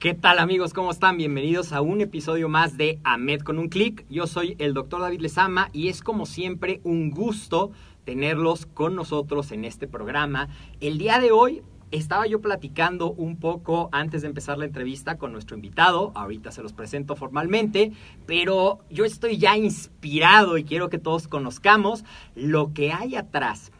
¿Qué tal amigos? ¿Cómo están? Bienvenidos a un episodio más de AMED con un clic. Yo soy el doctor David Lezama y es como siempre un gusto tenerlos con nosotros en este programa. El día de hoy estaba yo platicando un poco antes de empezar la entrevista con nuestro invitado, ahorita se los presento formalmente, pero yo estoy ya inspirado y quiero que todos conozcamos lo que hay atrás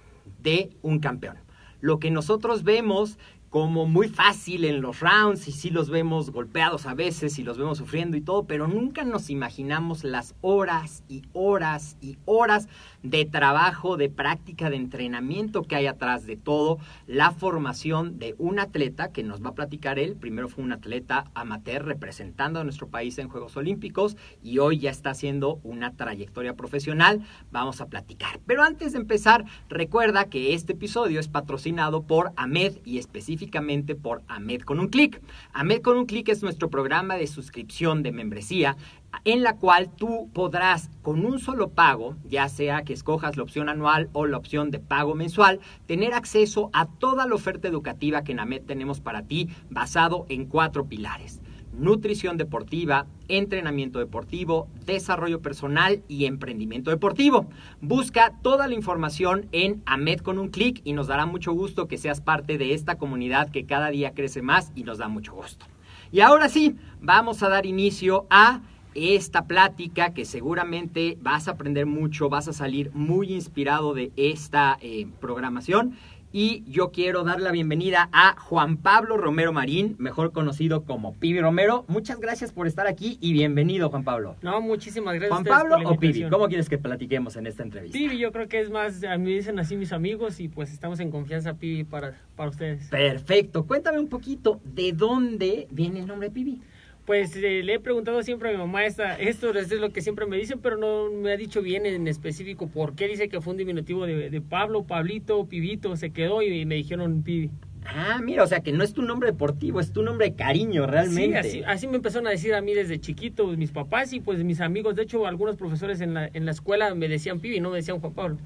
de un campeón. Lo que nosotros vemos como muy fácil en los rounds y sí los vemos golpeados a veces y los vemos sufriendo y todo, pero nunca nos imaginamos las horas y horas y horas de trabajo, de práctica, de entrenamiento que hay atrás de todo, la formación de un atleta que nos va a platicar él. Primero fue un atleta amateur representando a nuestro país en Juegos Olímpicos y hoy ya está haciendo una trayectoria profesional. Vamos a platicar. Pero antes de empezar, recuerda que este episodio es patrocinado por AMED y específicamente por AMED con un clic. AMED con un clic es nuestro programa de suscripción de membresía en la cual tú podrás con un solo pago, ya sea que escojas la opción anual o la opción de pago mensual, tener acceso a toda la oferta educativa que en AMED tenemos para ti basado en cuatro pilares. Nutrición deportiva, entrenamiento deportivo, desarrollo personal y emprendimiento deportivo. Busca toda la información en AMED con un clic y nos dará mucho gusto que seas parte de esta comunidad que cada día crece más y nos da mucho gusto. Y ahora sí, vamos a dar inicio a esta plática que seguramente vas a aprender mucho, vas a salir muy inspirado de esta eh, programación. Y yo quiero dar la bienvenida a Juan Pablo Romero Marín, mejor conocido como Pibi Romero. Muchas gracias por estar aquí y bienvenido, Juan Pablo. No, muchísimas gracias. Juan Pablo o Pibi, ¿cómo quieres que platiquemos en esta entrevista? Pibi, yo creo que es más, a mí dicen así mis amigos y pues estamos en confianza, Pibi, para, para ustedes. Perfecto. Cuéntame un poquito, ¿de dónde viene el nombre Pibi? Pues eh, le he preguntado siempre a mi mamá esta, esto es lo que siempre me dicen, pero no me ha dicho bien en específico por qué dice que fue un diminutivo de, de Pablo, Pablito, Pibito, se quedó y me dijeron Pibi. Ah, mira, o sea que no es tu nombre deportivo, es tu nombre de cariño realmente. Sí, así, así me empezaron a decir a mí desde chiquito mis papás y pues mis amigos. De hecho, algunos profesores en la, en la escuela me decían Pibi, no me decían Juan Pablo.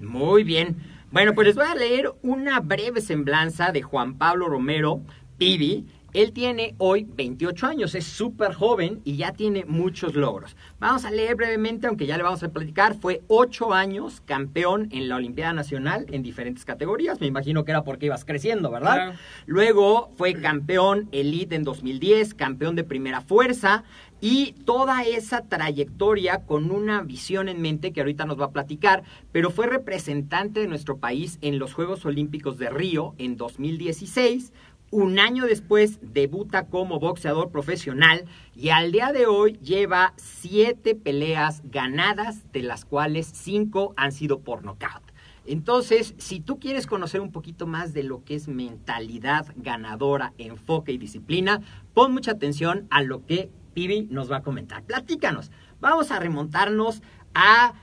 Muy bien. Bueno, pues les voy a leer una breve semblanza de Juan Pablo Romero, Pibi, él tiene hoy 28 años, es súper joven y ya tiene muchos logros. Vamos a leer brevemente, aunque ya le vamos a platicar. Fue 8 años campeón en la Olimpiada Nacional en diferentes categorías. Me imagino que era porque ibas creciendo, ¿verdad? Claro. Luego fue campeón elite en 2010, campeón de primera fuerza y toda esa trayectoria con una visión en mente que ahorita nos va a platicar, pero fue representante de nuestro país en los Juegos Olímpicos de Río en 2016 un año después debuta como boxeador profesional y al día de hoy lleva siete peleas ganadas, de las cuales cinco han sido por nocaut. Entonces, si tú quieres conocer un poquito más de lo que es mentalidad ganadora, enfoque y disciplina, pon mucha atención a lo que Pibi nos va a comentar. Platícanos. Vamos a remontarnos a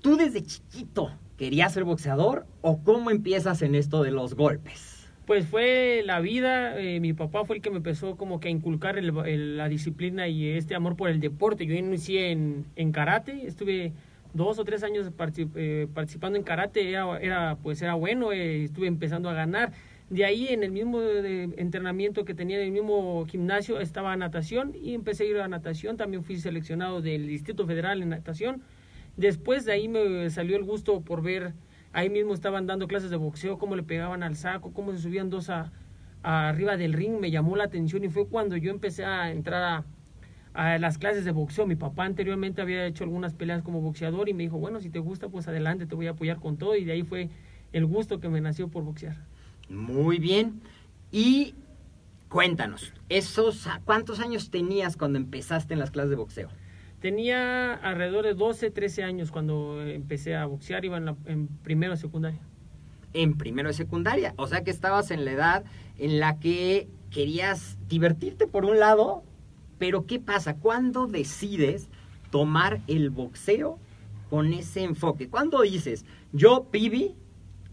tú desde chiquito querías ser boxeador o cómo empiezas en esto de los golpes. Pues fue la vida, eh, mi papá fue el que me empezó como que a inculcar la disciplina y este amor por el deporte. Yo inicié en, en karate, estuve dos o tres años eh, participando en karate, era, era, pues era bueno, eh, estuve empezando a ganar. De ahí en el mismo entrenamiento que tenía en el mismo gimnasio estaba natación y empecé a ir a natación, también fui seleccionado del Distrito Federal en natación. Después de ahí me salió el gusto por ver, ahí mismo estaban dando clases de boxeo, cómo le pegaban al saco, cómo se subían dos a, arriba del ring, me llamó la atención y fue cuando yo empecé a entrar a, a las clases de boxeo. Mi papá anteriormente había hecho algunas peleas como boxeador y me dijo, bueno, si te gusta, pues adelante, te voy a apoyar con todo y de ahí fue el gusto que me nació por boxear. Muy bien. Y cuéntanos, esos, ¿cuántos años tenías cuando empezaste en las clases de boxeo? Tenía alrededor de 12, 13 años cuando empecé a boxear, iba en, la, en primero de secundaria. En primero de secundaria. O sea que estabas en la edad en la que querías divertirte por un lado, pero ¿qué pasa? ¿Cuándo decides tomar el boxeo con ese enfoque? ¿Cuándo dices, yo, Pibi,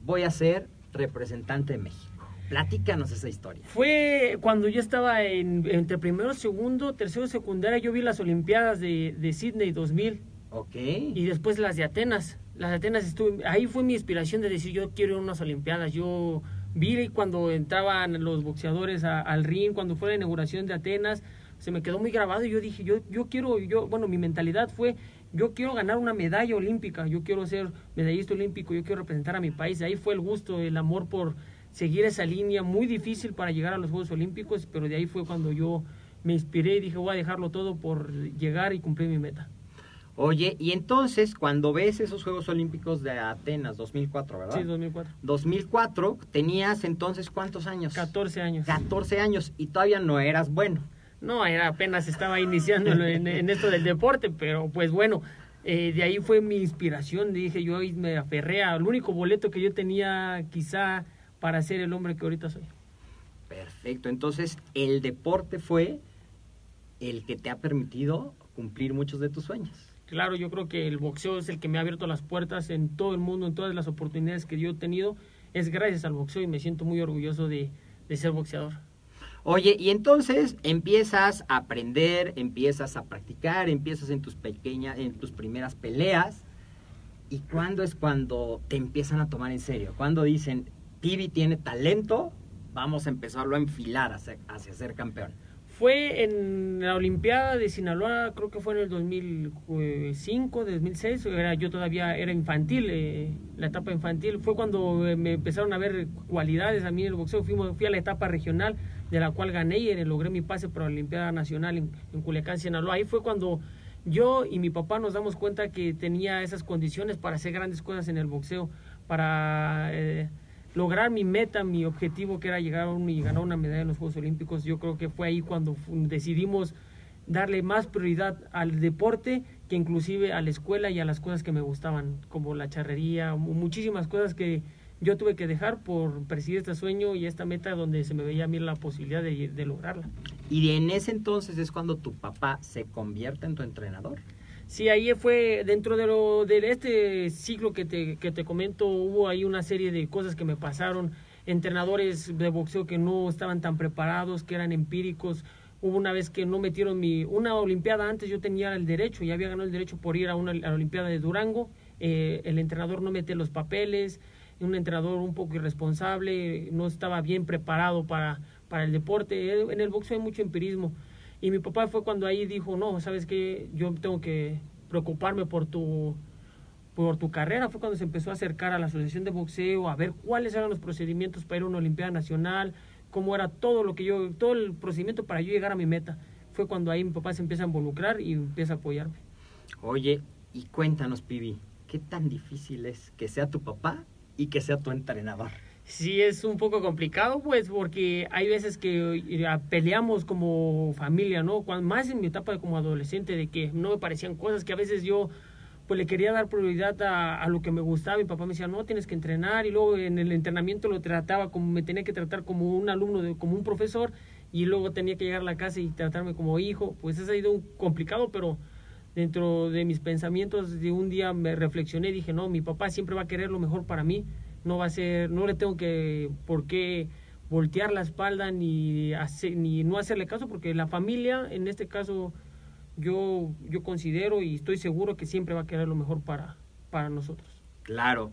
voy a ser representante de México? Platícanos esa historia. Fue cuando yo estaba en, entre primero, segundo, tercero, secundaria, yo vi las Olimpiadas de, de Sydney 2000 Ok. y después las de Atenas. Las de Atenas estuve, ahí fue mi inspiración de decir yo quiero ir a unas Olimpiadas. Yo vi cuando entraban los boxeadores a- al ring, cuando fue la inauguración de Atenas, se me quedó muy grabado y yo dije yo yo quiero, yo bueno mi mentalidad fue yo quiero ganar una medalla olímpica, yo quiero ser medallista olímpico, yo quiero representar a mi país. Ahí fue el gusto, el amor por seguir esa línea muy difícil para llegar a los Juegos Olímpicos, pero de ahí fue cuando yo me inspiré y dije voy a dejarlo todo por llegar y cumplir mi meta. Oye, y entonces cuando ves esos Juegos Olímpicos de Atenas 2004, ¿verdad? Sí, 2004. 2004, tenías entonces cuántos años? 14 años. 14 años y todavía no eras bueno. No, era apenas estaba iniciando en, en esto del deporte, pero pues bueno, eh, de ahí fue mi inspiración. Dije, yo me aferré al único boleto que yo tenía quizá para ser el hombre que ahorita soy. Perfecto, entonces el deporte fue el que te ha permitido cumplir muchos de tus sueños. Claro, yo creo que el boxeo es el que me ha abierto las puertas en todo el mundo, en todas las oportunidades que yo he tenido. Es gracias al boxeo y me siento muy orgulloso de, de ser boxeador. Oye, y entonces empiezas a aprender, empiezas a practicar, empiezas en tus pequeñas, en tus primeras peleas. ¿Y cuándo es cuando te empiezan a tomar en serio? Cuando dicen, Tibi tiene talento, vamos a empezarlo a enfilar hacia, hacia ser campeón. Fue en la Olimpiada de Sinaloa, creo que fue en el 2005, 2006, era, yo todavía era infantil, eh, la etapa infantil, fue cuando eh, me empezaron a ver cualidades a mí en el boxeo, Fuimos, fui a la etapa regional, de la cual gané y logré mi pase para la Olimpiada Nacional en, en Culiacán, Sinaloa. Ahí fue cuando yo y mi papá nos damos cuenta que tenía esas condiciones para hacer grandes cosas en el boxeo, para... Eh, lograr mi meta, mi objetivo que era llegar a un, y ganar una medalla en los Juegos Olímpicos, yo creo que fue ahí cuando decidimos darle más prioridad al deporte que inclusive a la escuela y a las cosas que me gustaban, como la charrería, muchísimas cosas que yo tuve que dejar por perseguir este sueño y esta meta donde se me veía a mí la posibilidad de, de lograrla. Y en ese entonces es cuando tu papá se convierte en tu entrenador. Sí, ahí fue dentro de, lo, de este ciclo que te, que te comento, hubo ahí una serie de cosas que me pasaron, entrenadores de boxeo que no estaban tan preparados, que eran empíricos. Hubo una vez que no metieron mi, una olimpiada antes yo tenía el derecho, ya había ganado el derecho por ir a una la olimpiada de Durango, eh, el entrenador no mete los papeles, un entrenador un poco irresponsable, no estaba bien preparado para, para el deporte, en el boxeo hay mucho empirismo. Y mi papá fue cuando ahí dijo, no, sabes que yo tengo que preocuparme por tu, por tu carrera. Fue cuando se empezó a acercar a la Asociación de Boxeo, a ver cuáles eran los procedimientos para ir a una Olimpiada Nacional, cómo era todo lo que yo, todo el procedimiento para yo llegar a mi meta. Fue cuando ahí mi papá se empieza a involucrar y empieza a apoyarme. Oye, y cuéntanos, Pibi, ¿qué tan difícil es que sea tu papá y que sea tu entrenador? Sí, es un poco complicado, pues, porque hay veces que eh, peleamos como familia, ¿no? Más en mi etapa como adolescente, de que no me parecían cosas que a veces yo, pues, le quería dar prioridad a, a lo que me gustaba. Mi papá me decía, no, tienes que entrenar. Y luego en el entrenamiento lo trataba como, me tenía que tratar como un alumno, de, como un profesor. y luego tenía que llegar a la casa y tratarme como hijo, pues eso ha sido un complicado, pero dentro de mis pensamientos de un día me reflexioné y dije, no, mi papá siempre va a querer lo mejor para mí, no va a ser, no le tengo que, por qué voltear la espalda ni, ni no hacerle caso, porque la familia, en este caso, yo, yo considero y estoy seguro que siempre va a querer lo mejor para, para nosotros. Claro.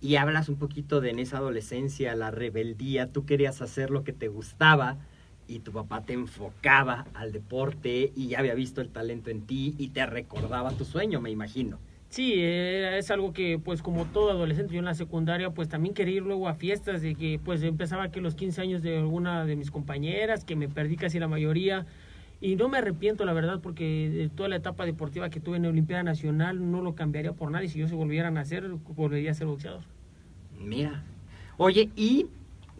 Y hablas un poquito de en esa adolescencia, la rebeldía, tú querías hacer lo que te gustaba y tu papá te enfocaba al deporte y ya había visto el talento en ti y te recordaba tu sueño, me imagino. Sí, eh, es algo que pues como todo adolescente, yo en la secundaria pues también quería ir luego a fiestas de que pues empezaba que los 15 años de alguna de mis compañeras, que me perdí casi la mayoría. Y no me arrepiento la verdad porque de toda la etapa deportiva que tuve en la Olimpiada Nacional no lo cambiaría por nada y si yo se volvieran a hacer, volvería a ser boxeador. Mira, oye, ¿y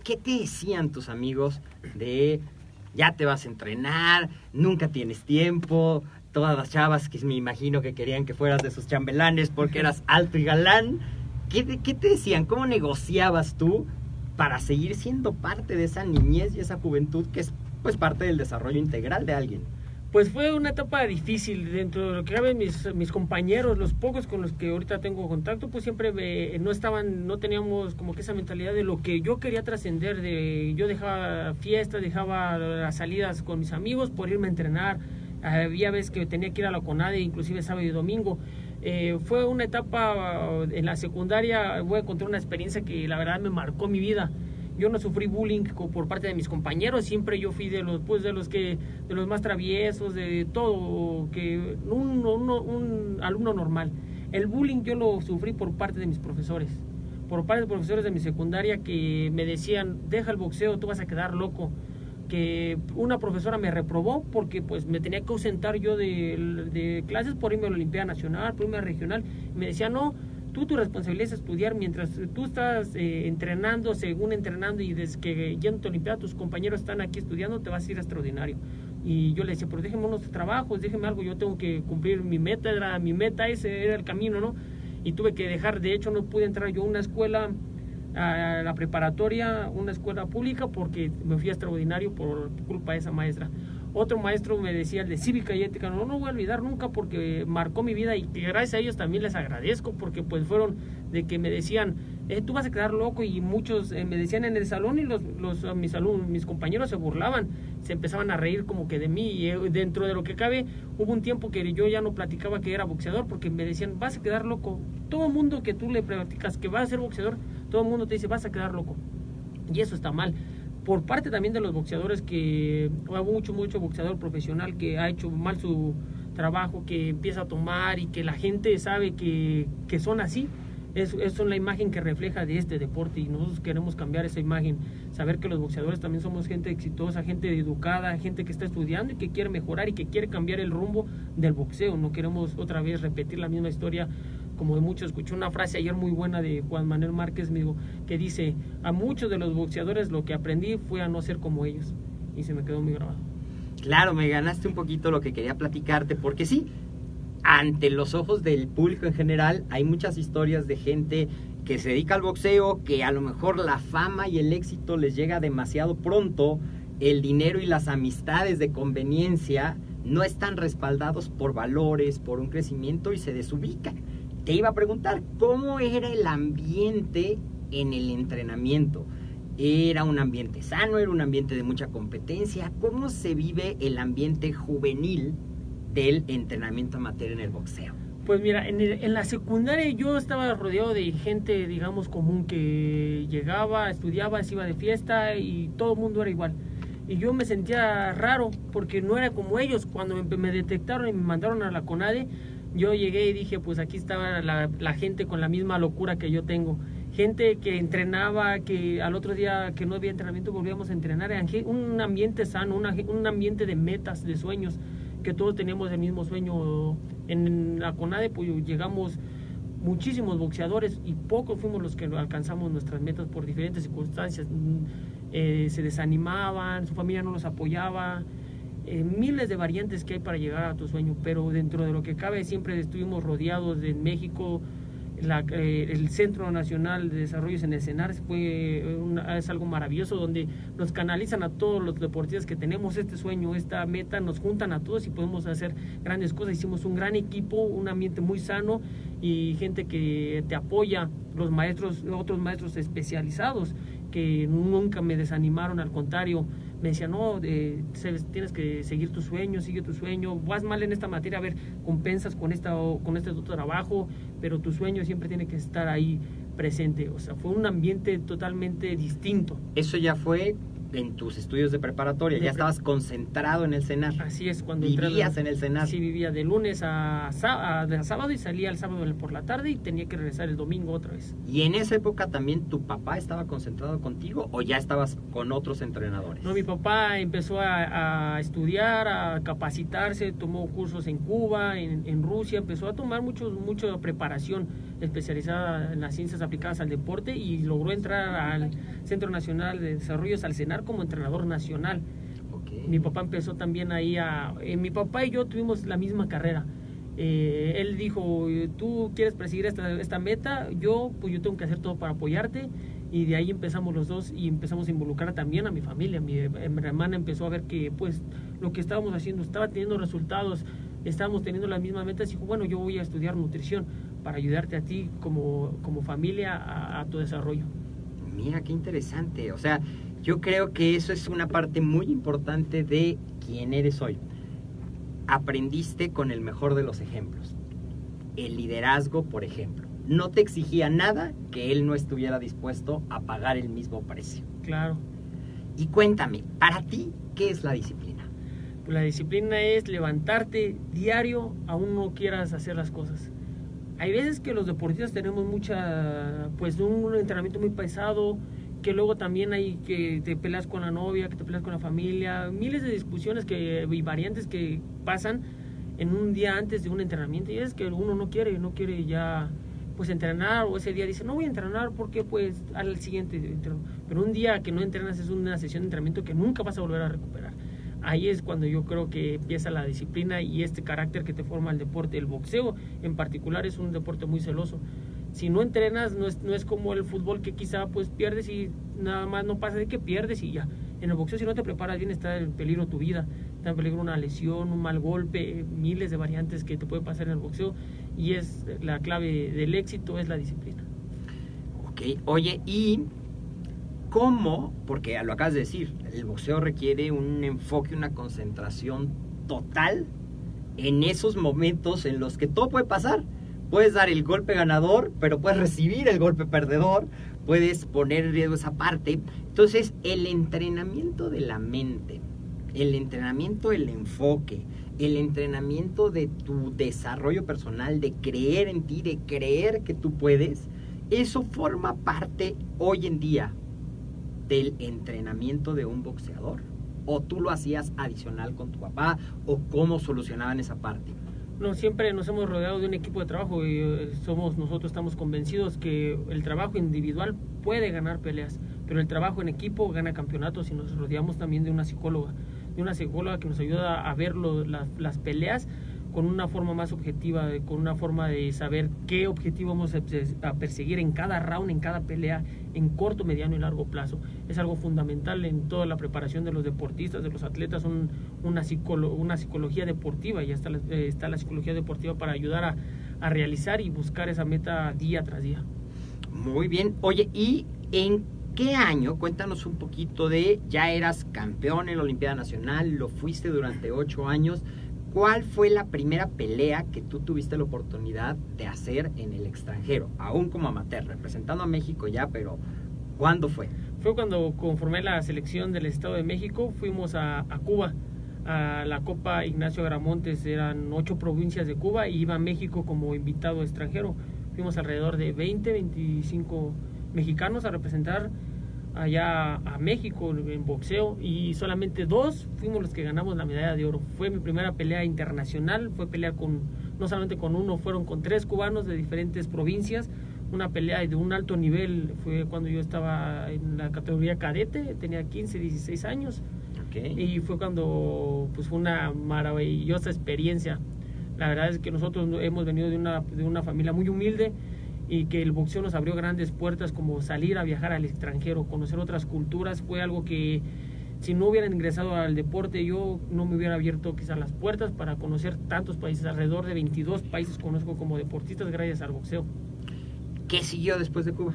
qué te decían tus amigos de ya te vas a entrenar, nunca tienes tiempo, todas las chavas que me imagino que querían que fueras de sus chambelanes porque eras alto y galán. ¿Qué, ¿Qué, te decían? ¿Cómo negociabas tú para seguir siendo parte de esa niñez y esa juventud que es pues parte del desarrollo integral de alguien? Pues fue una etapa difícil dentro de lo que caben mis, mis compañeros, los pocos con los que ahorita tengo contacto, pues siempre me, no estaban, no teníamos como que esa mentalidad de lo que yo quería trascender, de yo dejaba fiestas, dejaba las salidas con mis amigos por irme a entrenar, había veces que tenía que ir a la CONADE, inclusive sábado y domingo. Eh, fue una etapa en la secundaria, voy a contar una experiencia que la verdad me marcó mi vida yo no sufrí bullying por parte de mis compañeros, siempre yo fui de los pues de los que de los más traviesos, de todo que un, un, un alumno normal. El bullying yo lo sufrí por parte de mis profesores, por parte de profesores de mi secundaria que me decían, "Deja el boxeo, tú vas a quedar loco." Que una profesora me reprobó porque pues me tenía que ausentar yo de, clases por irme a la Olimpiada Nacional, por irme a Regional. me decía, no, tú tu responsabilidad es estudiar mientras tú estás eh, entrenando, según entrenando y desde que ya en tu Olimpiada tus compañeros están aquí estudiando, te vas a ir extraordinario. Y yo le decía, pero déjeme unos trabajos, déjeme algo, yo tengo que cumplir mi meta, era mi meta, ese era el camino, ¿no? Y tuve que dejar, de hecho no pude entrar yo a una escuela, a la preparatoria, una escuela pública, porque me fui extraordinario por culpa de esa maestra. Otro maestro me decía el de cívica y ética, no, no voy a olvidar nunca porque marcó mi vida y gracias a ellos también les agradezco porque pues fueron de que me decían, eh, tú vas a quedar loco y muchos eh, me decían en el salón y los, los mis mis compañeros se burlaban, se empezaban a reír como que de mí y eh, dentro de lo que cabe hubo un tiempo que yo ya no platicaba que era boxeador porque me decían, vas a quedar loco. Todo mundo que tú le platicas que va a ser boxeador, todo el mundo te dice, vas a quedar loco. Y eso está mal por parte también de los boxeadores que hubo mucho, mucho boxeador profesional que ha hecho mal su trabajo, que empieza a tomar y que la gente sabe que, que son así. Es, es la imagen que refleja de este deporte y nosotros queremos cambiar esa imagen, saber que los boxeadores también somos gente exitosa, gente educada, gente que está estudiando y que quiere mejorar y que quiere cambiar el rumbo del boxeo. No queremos otra vez repetir la misma historia como de muchos, escuché una frase ayer muy buena de Juan Manuel Márquez, amigo, que dice, a muchos de los boxeadores lo que aprendí fue a no ser como ellos. Y se me quedó muy grabado. Claro, me ganaste un poquito lo que quería platicarte, porque sí, ante los ojos del público en general, hay muchas historias de gente que se dedica al boxeo, que a lo mejor la fama y el éxito les llega demasiado pronto, el dinero y las amistades de conveniencia no están respaldados por valores, por un crecimiento y se desubican te iba a preguntar, ¿cómo era el ambiente en el entrenamiento? ¿Era un ambiente sano? ¿Era un ambiente de mucha competencia? ¿Cómo se vive el ambiente juvenil del entrenamiento amateur en el boxeo? Pues mira, en, la secundaria yo estaba rodeado de gente, digamos, común que llegaba, estudiaba, se iba de fiesta y todo el mundo era igual. Y yo me sentía raro porque no era como ellos. Cuando me, me detectaron y me mandaron a la CONADE, yo llegué y dije, pues aquí estaba la, gente con la misma locura que yo tengo. Gente que entrenaba, que al otro día que no había entrenamiento volvíamos a entrenar. Un ambiente sano, un ambiente de metas, de sueños, que todos teníamos el mismo sueño. En la CONADE pues llegamos muchísimos boxeadores y pocos fuimos los que alcanzamos nuestras metas por diferentes circunstancias. Eh, se desanimaban, su familia no los apoyaba eh, miles de variantes que hay para llegar a tu sueño, pero dentro de lo que cabe siempre estuvimos rodeados de México, la, eh, el Centro Nacional de Desarrollo en el CENAR fue una- es algo maravilloso donde nos canalizan a todos los deportistas que tenemos este sueño, esta meta, nos juntan a todos y podemos hacer grandes cosas. Hicimos un gran equipo, un ambiente muy sano y gente que te apoya, los maestros, otros maestros especializados que nunca me desanimaron, al contrario, me decían, no, eh, tienes que seguir tu sueño, sigue tu sueño, vas mal en esta materia, a ver, compensas con, esta, con este otro trabajo, pero tu sueño siempre tiene que estar ahí presente. O sea, fue un ambiente totalmente distinto. Eso ya fue en tus estudios de preparatoria, De ya pre- estabas concentrado en el cenar. Así es, cuando Vivías en el cenar. Sí, vivía de lunes a, sábado y salía el sábado por la tarde y tenía que regresar el domingo otra vez. ¿Y en esa época también tu papá estaba concentrado contigo o ya estabas con otros entrenadores? No, mi papá empezó a, a estudiar, a capacitarse, tomó cursos en Cuba, en, en Rusia, empezó a tomar mucho, mucha preparación especializada en las ciencias aplicadas al deporte y logró entrar al Centro Nacional de Desarrollo Salcenar como entrenador nacional. Ok. Mi papá empezó también ahí a... eh, mi papá y yo tuvimos la misma carrera. Eh, él dijo, tú quieres perseguir esta, esta meta, yo pues yo tengo que hacer todo para apoyarte. Y de ahí empezamos los dos y empezamos a involucrar también a mi familia. Mi, eh, mi hermana empezó a ver que pues lo que estábamos haciendo estaba teniendo resultados, estábamos teniendo las mismas metas y dijo, bueno, yo voy a estudiar nutrición para ayudarte a ti como, como familia a- a tu desarrollo. Mira, qué interesante. O sea, yo creo que eso es una parte muy importante de quién eres hoy. Aprendiste con el mejor de los ejemplos. El liderazgo, por ejemplo. No te exigía nada que él no estuviera dispuesto a pagar el mismo precio. Claro. Y cuéntame, para ti, ¿qué es la disciplina? Pues la disciplina es levantarte diario aún no quieras hacer las cosas. Hay veces que los deportistas tenemos mucha, pues un entrenamiento muy pesado, que luego también hay que te peleas con la novia, que te peleas con la familia, miles de discusiones que, y variantes que pasan en un día antes de un entrenamiento. Y es que uno no quiere, no quiere ya pues entrenar o ese día dice no voy a entrenar porque pues al siguiente entreno". pero un día que no entrenas es una sesión de entrenamiento que nunca vas a volver a recuperar ahí es cuando yo creo que empieza la disciplina y este carácter que te forma el deporte. El boxeo en particular es un deporte muy celoso. Si no entrenas, no es, no es como el fútbol que quizá pues pierdes y nada más no pasa de que pierdes y ya. En el boxeo si no te preparas bien está en peligro tu vida, está en peligro una lesión, un mal golpe, miles de variantes que te puede pasar en el boxeo y es la clave del éxito es la disciplina. Ok, oye, ¿y cómo? Porque lo acabas de decir, el boxeo requiere un enfoque, una concentración total en esos momentos en los que todo puede pasar. Puedes dar el golpe ganador, pero puedes recibir el golpe perdedor, puedes poner en riesgo esa parte. Entonces, el entrenamiento de la mente, el entrenamiento del enfoque, el entrenamiento de tu desarrollo personal, de creer en ti, de creer que tú puedes, eso forma parte hoy en día del entrenamiento de un boxeador. ¿O tú lo hacías adicional con tu papá? ¿O cómo solucionaban esa parte? No, siempre nos hemos rodeado de un equipo de trabajo y eh, somos nosotros estamos convencidos que el trabajo individual puede ganar peleas, pero el trabajo en equipo gana campeonatos y nos rodeamos también de una psicóloga, de una psicóloga que nos ayuda a ver las, las peleas con una forma más objetiva, de- con una forma de saber qué objetivo vamos a, perse- a perseguir en cada round, en cada pelea, en corto, mediano y largo plazo. Es algo fundamental en toda la preparación de los deportistas, de los atletas, un- una, psicolo- una psicología deportiva, ya está eh, está la psicología deportiva para ayudar a, a realizar y buscar esa meta día tras día. Muy bien. Oye, ¿y en qué año? Cuéntanos un poquito de, ya eras campeón en la Olimpiada Nacional, lo fuiste durante ocho años. ¿Cuál fue la primera pelea que tú tuviste la oportunidad de hacer en el extranjero? Aún como amateur, representando a México ya, pero ¿cuándo fue? Fue cuando conformé la selección del Estado de México, fuimos a, a Cuba, a la Copa Ignacio Gramontes, eran ocho provincias de Cuba y iba a México como invitado extranjero. Fuimos alrededor de 20, 25 mexicanos a representar allá a México en boxeo y solamente dos fuimos los que ganamos la medalla de oro. Fue mi primera pelea internacional, fue pelea con no solamente con uno, fueron con tres cubanos de diferentes provincias. Una pelea de un alto nivel fue cuando yo estaba en la categoría cadete, tenía 15, 16 años Ok. y fue cuando pues fue una maravillosa experiencia. La verdad es que nosotros hemos venido de una, de una familia muy humilde y que el boxeo nos abrió grandes puertas como salir a viajar al extranjero, conocer otras culturas, fue algo que si no hubieran ingresado al deporte yo no me hubiera abierto quizás las puertas para conocer tantos países, alrededor de 22 países conozco como deportistas gracias al boxeo. ¿Qué siguió después de Cuba?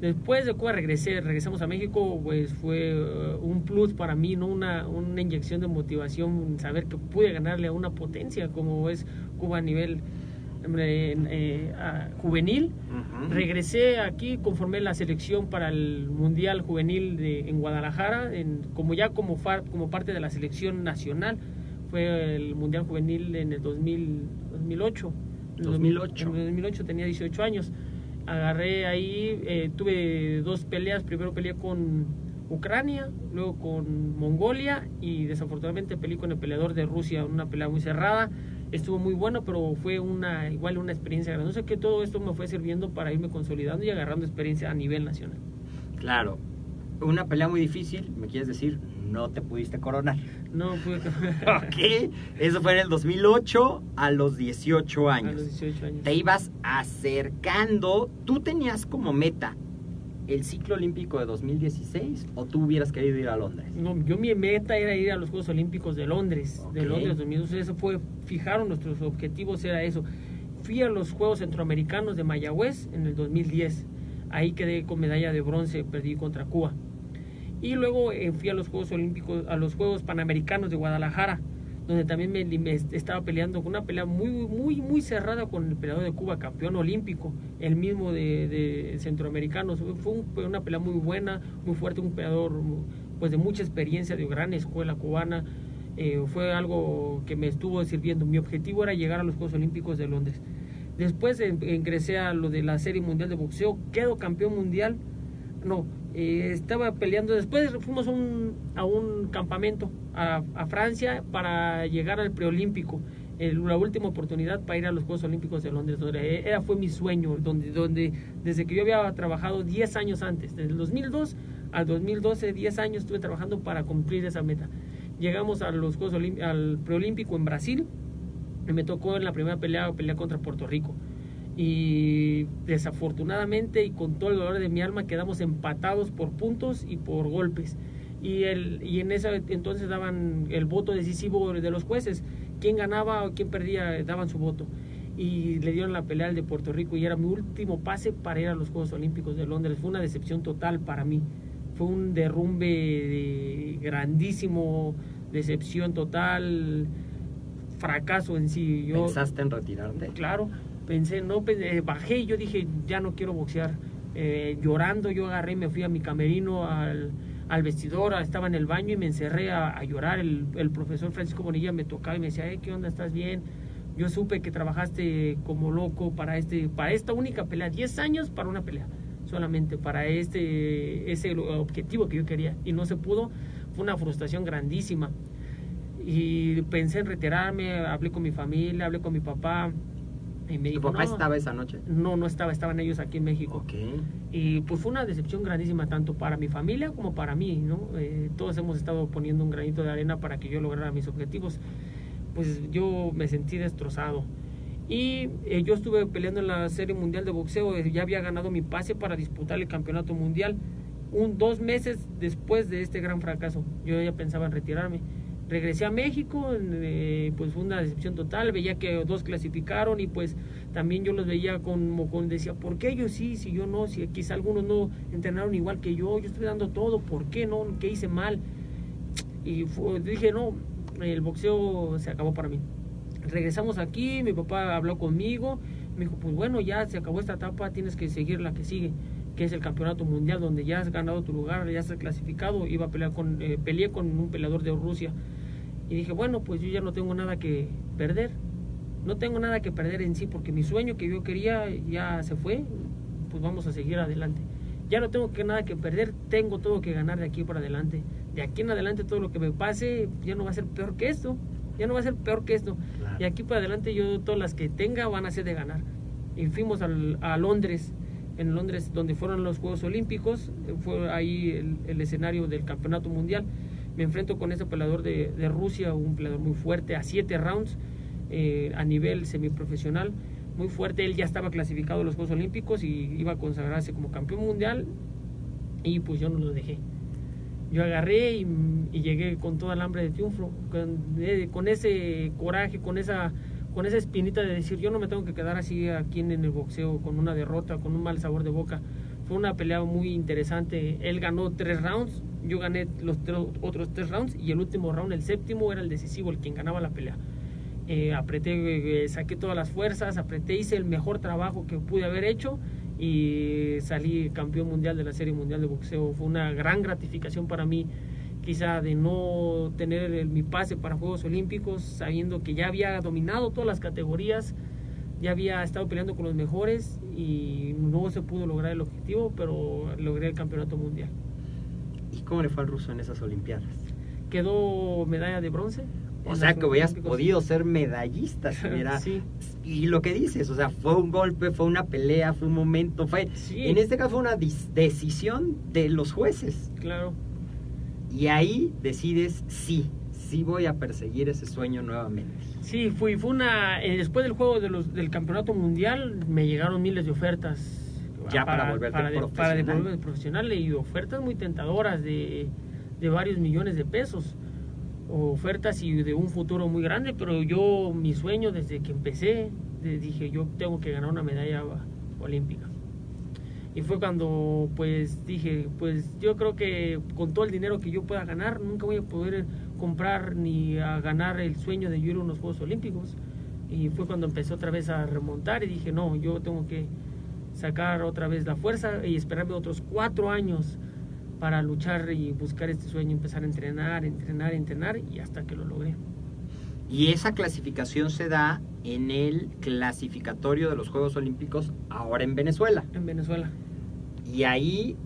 Después de Cuba regresé, regresamos a México, pues fue uh, un plus para mí, no una, una inyección de motivación, saber que pude ganarle a una potencia como es Cuba a nivel eh, a juvenil. Regresé aquí, conformé la selección para el Mundial Juvenil de, en Guadalajara, en, como ya como, far- como parte de la selección nacional. Fue el Mundial Juvenil en el 2000, 2008. En el 2008. En el 2008 tenía 18 años. Agarré ahí, eh, tuve dos peleas. Primero peleé con Ucrania, luego con Mongolia y desafortunadamente peleé con el peleador de Rusia, una pelea muy cerrada. Estuvo muy bueno, pero fue una igual una experiencia grande. No sé que todo esto me fue sirviendo para irme consolidando y agarrando experiencia a nivel nacional. Claro. Una pelea muy difícil, me quieres decir, no te pudiste coronar. No fue Ok, eso fue en el 2008 a los 18 a años. los 18 años. Te ibas acercando. ¿Tú tenías como meta el ciclo olímpico de 2016 o tú hubieras querido ir a Londres? No, yo mi meta era ir a los Juegos Olímpicos de Londres, de Londres 2012. Eso fue, fijaron nuestros objetivos, era eso. Fui a los Juegos Centroamericanos de Mayagüez en el 2010. Ahí quedé con medalla de bronce, perdí contra Cuba. Y luego eh, fui a los Juegos Olímpicos, a los Juegos Panamericanos de Guadalajara, donde también me, me estaba peleando con una pelea muy, muy, muy cerrada con el peleador de Cuba, campeón olímpico, el mismo de, centroamericanos. Fue un- una pelea muy buena, muy fuerte, un peleador pues de mucha experiencia, de gran escuela cubana. Eh, fue algo que me estuvo sirviendo. Mi objetivo era llegar a los Juegos Olímpicos de Londres. Después ingresé a lo de la Serie Mundial de Boxeo, quedo campeón mundial. No, eh, estaba peleando. Después fuimos un- a un campamento a Francia para llegar al preolímpico. La última oportunidad para ir a los Juegos Olímpicos de Londres. Donde era, fue mi sueño, donde, donde desde que yo había trabajado 10 años antes, desde el 2002 al 2012, 10 años estuve trabajando para cumplir esa meta. Llegamos a los Juegos al preolímpico en Brasil me tocó en la primera pelea pelear contra Puerto Rico. Y desafortunadamente y con todo el dolor de mi alma quedamos empatados por puntos y por golpes. Y, el, y en ese entonces daban el voto decisivo de los jueces. Quién ganaba o quién perdía daban su voto. Y le dieron la pelea al de Puerto Rico y era mi último pase para ir a los Juegos Olímpicos de Londres. Fue una decepción total para mí. Fue un derrumbe de grandísimo, decepción total, fracaso en sí. Yo, ¿Pensaste en retirarte? Claro, pensé, no, pues, eh, bajé y yo dije, ya no quiero boxear. Eh, llorando, yo agarré y me fui a mi camerino, al, al vestidor, estaba en el baño y me encerré a, llorar. El, profesor Francisco Bonilla me tocaba y me decía, "Eh, ¿qué onda? ¿Estás bien? Yo supe que trabajaste como loco para, este, para esta única pelea, 10 años para una pelea, solamente para este ese objetivo que yo quería y no se pudo. Fue una frustración grandísima y pensé en retirarme, hablé con mi familia, hablé con mi papá y me ¿Tu dijo, papá "No". estaba esa noche? No, no estaba, estaban ellos aquí en México. Ok. Y pues fue una decepción grandísima tanto para mi familia como para mí, ¿no? Eh, todos hemos estado poniendo un granito de arena para que yo lograra mis objetivos. Pues yo me sentí destrozado. Y eh, yo estuve peleando en la Serie Mundial de Boxeo, eh, ya había ganado mi pase para disputar el Campeonato Mundial. Un, dos meses después de este gran fracaso, yo ya pensaba en retirarme. Regresé a México, eh, pues fue una decepción total, veía que dos clasificaron y pues también yo los veía como con, decía, ¿por qué ellos sí, si yo no? Si quizá algunos no entrenaron igual que yo, yo estoy dando todo, ¿por qué no? ¿Qué hice mal? Y fue- dije, no, el boxeo se acabó para mí. Regresamos aquí, mi papá habló conmigo, me dijo, pues bueno, ya se acabó esta etapa, tienes que seguir la que sigue, que es el campeonato mundial, donde ya has ganado tu lugar, ya estás clasificado, iba a pelear con, eh, peleé con un peleador de Rusia. Y dije, bueno, pues yo ya no tengo nada que perder, no tengo nada que perder en sí, porque mi sueño que yo quería ya se fue, pues vamos a seguir adelante. Ya no tengo que nada que perder, tengo todo que ganar de aquí para adelante. De aquí en adelante todo lo que me pase ya no va a ser peor que esto, ya no va a ser peor que esto. Claro. Y aquí para adelante yo todas las que tenga van a ser de ganar. Y fuimos al- a Londres, en Londres donde fueron los Juegos Olímpicos, eh, fue ahí el, el escenario del Campeonato Mundial. Me enfrento con ese peleador de, de Rusia, un peleador muy fuerte, a siete rounds eh, a nivel semiprofesional. muy fuerte. Él ya estaba clasificado a los Juegos Olímpicos y iba a consagrarse como campeón mundial y pues yo no lo dejé. Yo agarré y, y llegué con toda el hambre de triunfo, con, de- con ese coraje, con esa, con esa espinita de decir yo no me tengo que quedar así aquí en el boxeo con una derrota, con un mal sabor de boca. Fue una pelea muy interesante. Él ganó tres rounds, yo gané los tres- otros tres rounds y el último round, el séptimo, era el decisivo, el quien ganaba la pelea. Eh, apreté, eh, saqué todas las fuerzas, apreté, hice el mejor trabajo que pude haber hecho y salí campeón mundial de la Serie Mundial de Boxeo. Fue una gran gratificación para mí, quizá de no tener el- mi pase para Juegos Olímpicos, sabiendo que ya había dominado todas las categorías, ya había estado peleando con los mejores y no se pudo lograr el objetivo, pero logré el campeonato mundial. ¿Y cómo le fue al ruso en esas Olimpiadas? Quedó medalla de bronce. O sea, que hubieras podido ser medallista. hubiera- Sí. Y lo que dices, o sea, fue un golpe, fue una pelea, fue un momento, fue... Sí. En este caso fue una decisión de los jueces. Claro. Y ahí decides, sí, sí voy a perseguir ese sueño nuevamente. Sí, fui, fue una. eh, después del juego de los, del campeonato mundial, me llegaron miles de ofertas. Ya para volverte para, de- profesional. para devolverme profesional y ofertas muy tentadoras de, de varios millones de pesos. Ofertas y de un futuro muy grande, pero yo, mi sueño desde que empecé, de- dije, yo tengo que ganar una medalla olímpica. Y fue cuando pues dije, pues yo creo que con todo el dinero que yo pueda ganar, nunca voy a poder comprar ni a ganar el sueño de yo ir a unos Juegos Olímpicos. Y fue cuando empecé otra vez a remontar y dije, no, yo tengo que sacar otra vez la fuerza y esperarme otros cuatro años para luchar y buscar este sueño, empezar a entrenar, entrenar, entrenar y hasta que lo logré. Y esa clasificación se da en el clasificatorio de los Juegos Olímpicos ahora en Venezuela. En Venezuela. Y ahí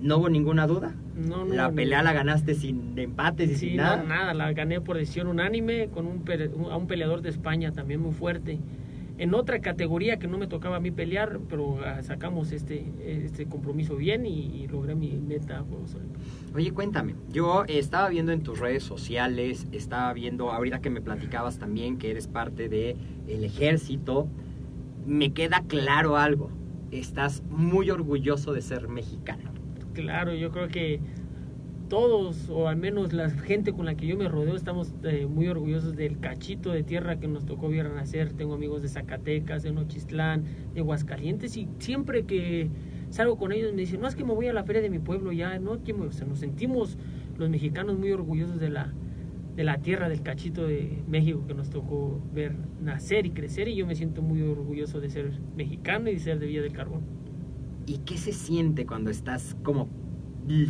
no hubo ninguna duda. No, no, la no. pelea la ganaste sin empates y Sí, sin no, nada. nada, la gané por decisión unánime con un, a un peleador de España también muy fuerte. En otra categoría que no me tocaba a mí pelear, pero ah, sacamos este, este compromiso bien y, y logré mi meta Juegos Olímpicos. Oye, cuéntame, yo estaba viendo en tus redes sociales, estaba viendo ahorita que me platicabas también que eres parte de el ejército, me queda claro algo, estás muy orgulloso de ser mexicano. Claro, yo creo que todos, o al menos la gente con la que yo me rodeo, estamos eh, muy orgullosos del cachito de tierra que nos tocó ver nacer. Tengo amigos de Zacatecas, de Nochistlán, de Aguascalientes, y siempre que salgo con ellos me dicen, no es que me voy a la feria de mi pueblo ya, no, que nos sentimos los mexicanos muy orgullosos de la, de la tierra del cachito de México que nos tocó ver nacer y crecer, y yo me siento muy orgulloso de ser mexicano y de ser de Villa del Carbón. ¿Y qué se siente cuando estás como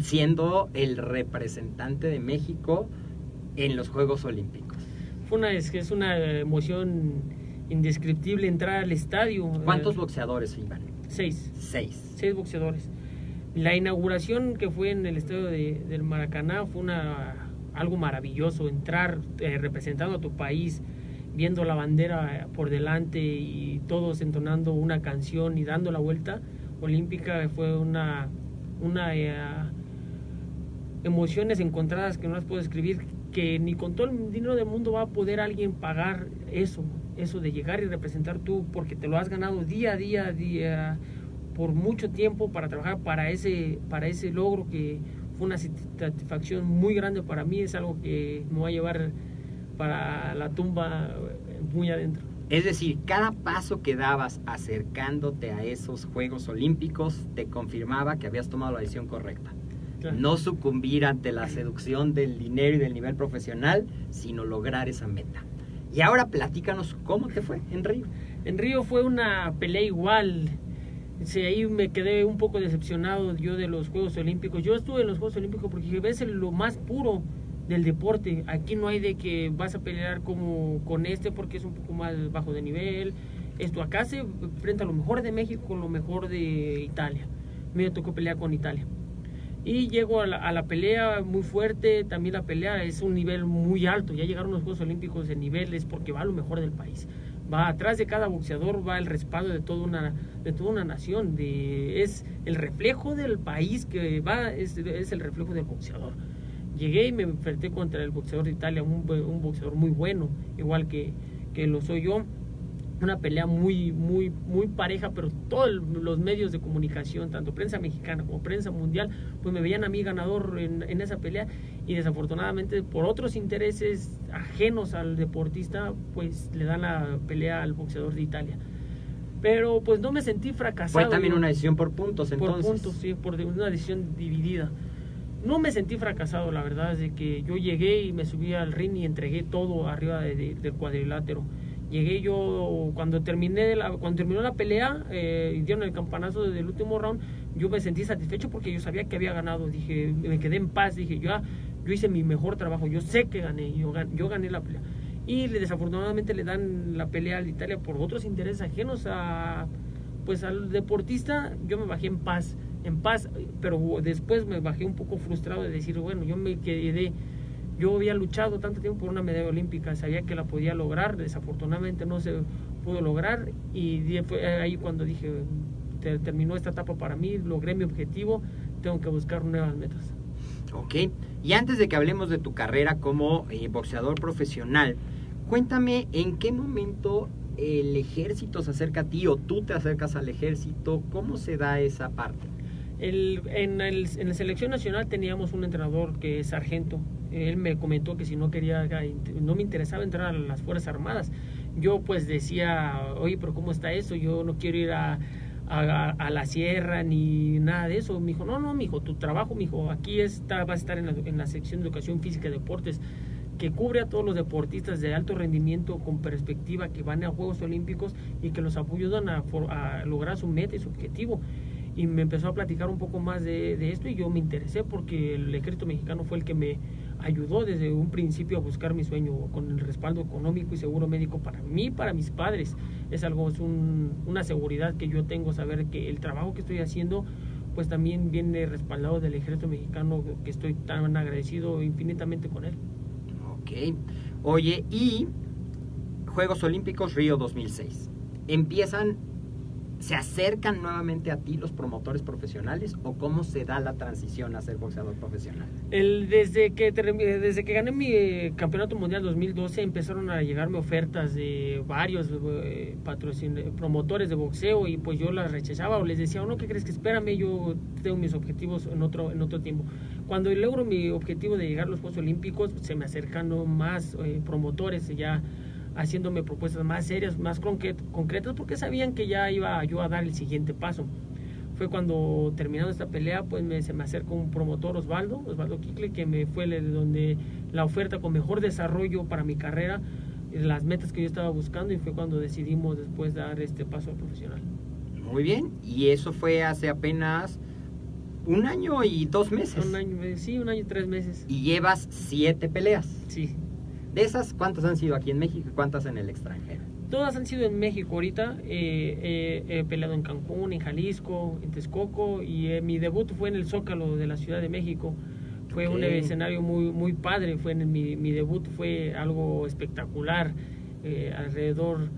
siendo el representante de México en los Juegos Olímpicos? Fue una, es, que es una emoción indescriptible entrar al estadio. ¿Cuántos Eh, boxeadores iban? Seis. Seis. Seis boxeadores. La inauguración que fue en el estadio de- del Maracaná fue una, algo maravilloso. Entrar eh, representando a tu país, viendo la bandera por delante y todos entonando una canción y dando la vuelta olímpica fue una, una eh, emociones encontradas que no las puedo escribir, que ni con todo el dinero del mundo va a poder alguien pagar eso, eso de llegar y representar tú, porque te lo has ganado día a día, día, por mucho tiempo para trabajar para ese, para ese logro que fue una satisfacción muy grande para mí, es algo que me va a llevar para la tumba muy adentro. Es decir, cada paso que dabas acercándote a esos Juegos Olímpicos te confirmaba que habías tomado la decisión correcta. Claro. No sucumbir ante la seducción del dinero y del nivel profesional, sino lograr esa meta. Y ahora platícanos cómo te fue en Río. En Río fue una pelea igual. Sí, ahí me quedé un poco decepcionado yo de los Juegos Olímpicos. Yo estuve en los Juegos Olímpicos porque ves lo más puro del deporte. Aquí no hay de que vas a pelear como con este porque es un poco más bajo de nivel. Esto acá se enfrenta lo mejor de México con lo mejor de Italia. A me tocó pelear con Italia. Y llego a la, a la pelea muy fuerte, también la pelea es un nivel muy alto, ya llegaron los Juegos Olímpicos de niveles porque va lo mejor del país. Va atrás de cada boxeador, va el respaldo de toda una, de toda una nación, de, es el reflejo del país que va, es, es el reflejo del boxeador. Llegué y me enfrenté contra el boxeador de Italia, un, un boxeador muy bueno, igual que, que lo soy yo. Una pelea muy, muy, muy pareja, pero todos los medios de comunicación, tanto prensa mexicana como prensa mundial, pues me veían a mí ganador en, en esa pelea y desafortunadamente por otros intereses ajenos al deportista, pues le dan la pelea al boxeador de Italia. Pero pues no me sentí fracasado. Fue también una decisión por puntos, entonces. Por puntos, sí, por una decisión dividida. No me sentí fracasado, la verdad, es de que yo llegué y me subí al ring y entregué todo arriba de- de- del cuadrilátero. Llegué yo, cuando terminé cuando terminó la pelea eh, dieron el campanazo del último round, yo me sentí satisfecho porque yo sabía que había ganado. Dije, me quedé en paz, dije, ya, yo hice mi mejor trabajo, yo sé que gané, yo, gan- yo gané la pelea. Y desafortunadamente le dan la pelea al Italia por otros intereses ajenos a, pues al deportista yo me bajé en paz, en paz, pero después me bajé un poco frustrado de decir, bueno, yo me quedé, yo había luchado tanto tiempo por una medalla olímpica, sabía que la podía lograr, desafortunadamente no se pudo lograr y fue ahí cuando dije, "Te- terminó esta etapa para mí, logré mi objetivo, tengo que buscar nuevas metas. Ok. Y antes de que hablemos de tu carrera como eh, boxeador profesional, cuéntame en qué momento el ejército se acerca a ti o tú te acercas al ejército, ¿cómo se da esa parte? El, en, el- en la selección nacional teníamos un entrenador que es sargento. Él me comentó que si no quería, no me interesaba entrar a las Fuerzas Armadas. Yo pues decía, oye, pero ¿cómo está eso? Yo no quiero ir a, a, la sierra ni nada de eso. Me dijo, no, no, mijo, tu trabajo, mijo, aquí está, vas a estar en la, sección de Educación Física y Deportes que cubre a todos los deportistas de alto rendimiento con perspectiva que van a Juegos Olímpicos y que los ayudan a, a lograr su meta y su objetivo. Y me empezó a platicar un poco más de, de esto y yo me interesé porque el ejército mexicano fue el que me ayudó desde un principio a buscar mi sueño con el respaldo económico y seguro médico para mí, para mis padres. Es algo, es un- una seguridad que yo tengo, saber que el trabajo que estoy haciendo pues también viene respaldado del ejército mexicano que estoy tan agradecido infinitamente con él. Ok. Oye, y Juegos Olímpicos Río 2006. ¿Empiezan, se acercan nuevamente a ti los promotores profesionales o cómo se da la transición a ser boxeador profesional? El, desde, que, desde que gané mi eh, campeonato mundial 2012 empezaron a llegarme ofertas de varios eh, promotores de boxeo y pues yo las rechazaba o les decía, "Oh, no, ¿qué crees que espérame? Yo tengo mis objetivos en otro, en otro tiempo. Cuando logro mi objetivo de llegar a los Juegos Olímpicos, se me acercan más eh, promotores ya haciéndome propuestas más serias, más concret- concretas, porque sabían que ya iba yo a dar el siguiente paso fue cuando terminando esta pelea pues me, se me acercó un promotor Osvaldo Osvaldo Quicle que me fue el- donde la oferta con mejor desarrollo para mi carrera las metas que yo estaba buscando y fue cuando decidimos después dar este paso al profesional Muy bien, y eso fue hace apenas un año y dos meses. un año eh, sí un año y tres meses Y llevas siete peleas. sí De esas, ¿cuántas han sido aquí en México y cuántas en el extranjero? todas han sido en México ahorita. Eh, eh, he peleado en Cancún en Jalisco en Texcoco y eh, mi debut fue en el Zócalo de la Ciudad de México. Fue un escenario muy muy padre. Fue en mi, mi debut fue algo espectacular. Alrededor